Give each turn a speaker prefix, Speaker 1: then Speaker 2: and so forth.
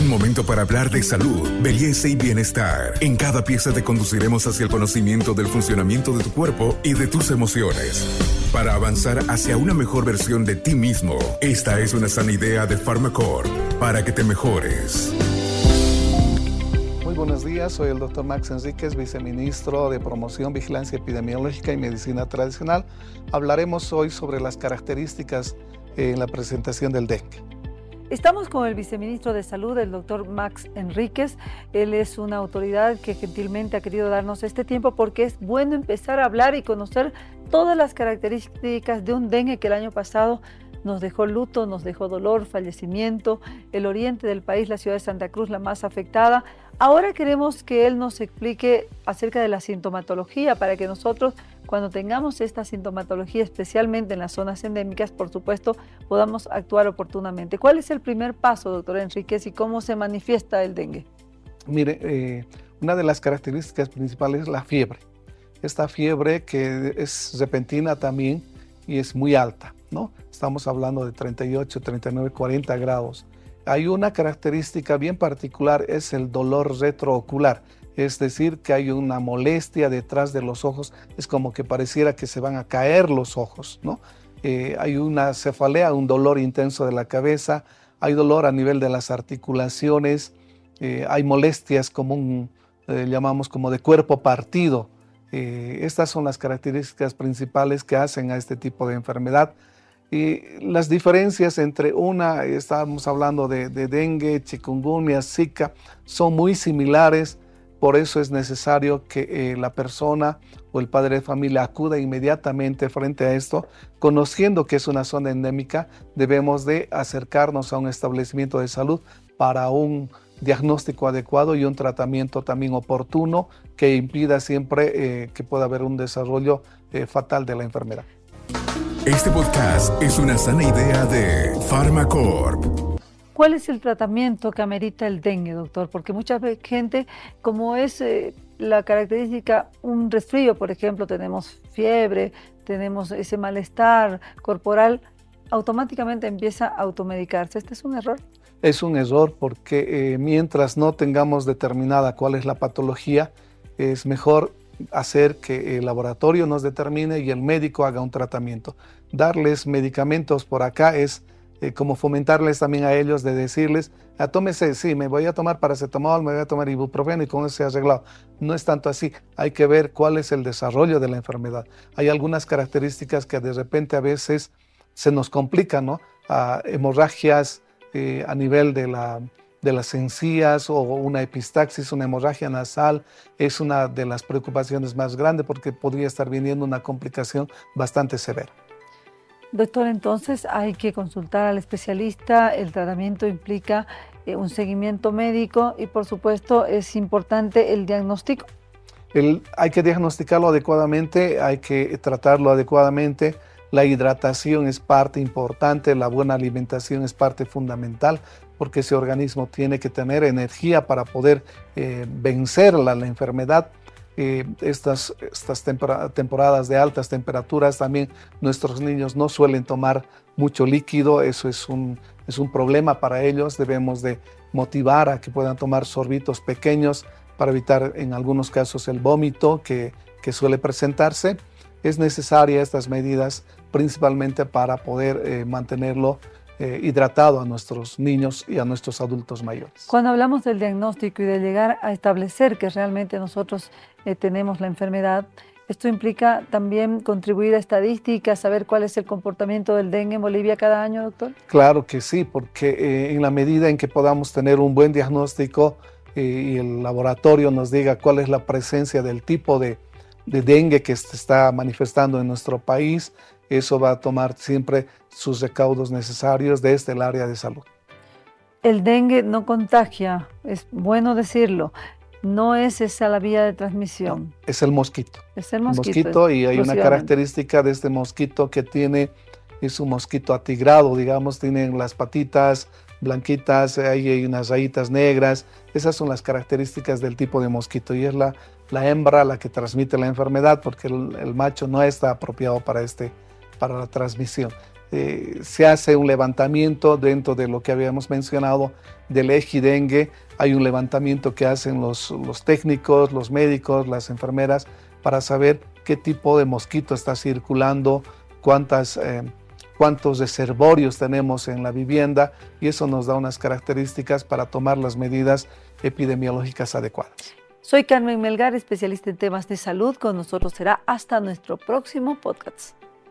Speaker 1: Un momento para hablar de salud, belleza y bienestar. En cada pieza te conduciremos hacia el conocimiento del funcionamiento de tu cuerpo y de tus emociones. Para avanzar hacia una mejor versión de ti mismo, esta es una sana idea de Pharmacore para que te mejores.
Speaker 2: Muy buenos días, soy el doctor Max Enríquez, viceministro de Promoción, Vigilancia Epidemiológica y Medicina Tradicional. Hablaremos hoy sobre las características en la presentación del dengue.
Speaker 3: Estamos con el viceministro de Salud, el doctor Max Enríquez. Él es una autoridad que gentilmente ha querido darnos este tiempo porque es bueno empezar a hablar y conocer todas las características de un dengue que el año pasado nos dejó luto, nos dejó dolor, fallecimiento, el oriente del país, la ciudad de Santa Cruz, la más afectada. Ahora queremos que él nos explique acerca de la sintomatología para que nosotros, cuando tengamos esta sintomatología, especialmente en las zonas endémicas, por supuesto, podamos actuar oportunamente. ¿Cuál es el primer paso, doctor Enríquez, y cómo se manifiesta el dengue?
Speaker 2: Mire, eh, una de las características principales es la fiebre. Esta fiebre que es repentina también y es muy alta, ¿no? Estamos hablando de 38, 39, 40 grados. Hay una característica bien particular, es el dolor retroocular, es decir, que hay una molestia detrás de los ojos, es como que pareciera que se van a caer los ojos, ¿no? Eh, hay una cefalea, un dolor intenso de la cabeza, hay dolor a nivel de las articulaciones, eh, hay molestias como un, eh, llamamos como de cuerpo partido. estas son las características principales que hacen a este tipo de enfermedad. Y las diferencias entre una, estábamos hablando de, dengue, chikungunya, zika, son muy similares, por eso es necesario que eh, la persona o el padre de familia acuda inmediatamente frente a esto, conociendo que es una zona endémica, debemos de acercarnos a un establecimiento de salud para un diagnóstico adecuado y un tratamiento también oportuno que impida siempre eh, que pueda haber un desarrollo eh, fatal de la enfermedad.
Speaker 1: Este podcast es una sana idea de Pharmacorp.
Speaker 3: ¿Cuál es el tratamiento que amerita el dengue, doctor? Porque mucha gente, como es eh, la característica, un resfrío, por ejemplo, tenemos fiebre, tenemos ese malestar corporal, automáticamente empieza a automedicarse. ¿Este es un error?
Speaker 2: Es un error porque eh, mientras no tengamos determinada cuál es la patología, es mejor hacer que el laboratorio nos determine y el médico haga un tratamiento. Darles medicamentos por acá es eh, como fomentarles también a ellos de decirles, ah, tómese, sí, me voy a tomar paracetamol, me voy a tomar ibuprofeno y con eso se ha arreglado. No es tanto así, hay que ver cuál es el desarrollo de la enfermedad. Hay algunas características que de repente a veces se nos complican, ¿no? Ah, hemorragias eh, a nivel de la de las encías o una epistaxis, una hemorragia nasal, es una de las preocupaciones más grandes porque podría estar viniendo una complicación bastante severa.
Speaker 3: Doctor, entonces hay que consultar al especialista, el tratamiento implica eh, un seguimiento médico y por supuesto es importante el diagnóstico.
Speaker 2: hay que diagnosticarlo adecuadamente, hay que tratarlo adecuadamente. La hidratación es parte importante, la buena alimentación es parte fundamental porque ese organismo tiene que tener energía para poder eh, vencer la, enfermedad. Eh, estas, estas temporadas de altas temperaturas también nuestros niños no suelen tomar mucho líquido, eso es un, es un problema para ellos, debemos de motivar a que puedan tomar sorbitos pequeños para evitar en algunos casos el vómito que, que suele presentarse. Es necesaria estas medidas principalmente para poder eh, mantenerlo eh, hidratado a nuestros niños y a nuestros adultos mayores.
Speaker 3: Cuando hablamos del diagnóstico y de llegar a establecer que realmente nosotros eh, tenemos la enfermedad, esto implica también contribuir a estadísticas, saber cuál es el comportamiento del dengue en Bolivia cada año, doctor.
Speaker 2: Claro que sí, porque eh, en la medida en que podamos tener un buen diagnóstico y el laboratorio nos diga cuál es la presencia del tipo de, de dengue que se está manifestando en nuestro país, eso va a tomar siempre sus recaudos necesarios desde el área de salud.
Speaker 3: El dengue no contagia, es bueno decirlo. No es esa la vía de transmisión.
Speaker 2: es el mosquito.
Speaker 3: Es el mosquito.
Speaker 2: y hay una característica de este mosquito que tiene, es un mosquito atigrado, digamos, tienen las patitas blanquitas, hay unas rayitas negras. Esas son las características del tipo de mosquito y es la, la hembra la que transmite la enfermedad porque el, el macho no está apropiado para este, para la transmisión. eh, se hace un levantamiento dentro de lo que habíamos mencionado del ejidengue. Hay un levantamiento que hacen los, los técnicos, los médicos, las enfermeras para saber qué tipo de mosquito está circulando, cuántas, eh, cuántos reservorios tenemos en la vivienda y eso nos da unas características para tomar las medidas epidemiológicas adecuadas.
Speaker 3: Soy Carmen Melgar, especialista en temas de salud. Con nosotros será hasta nuestro próximo podcast.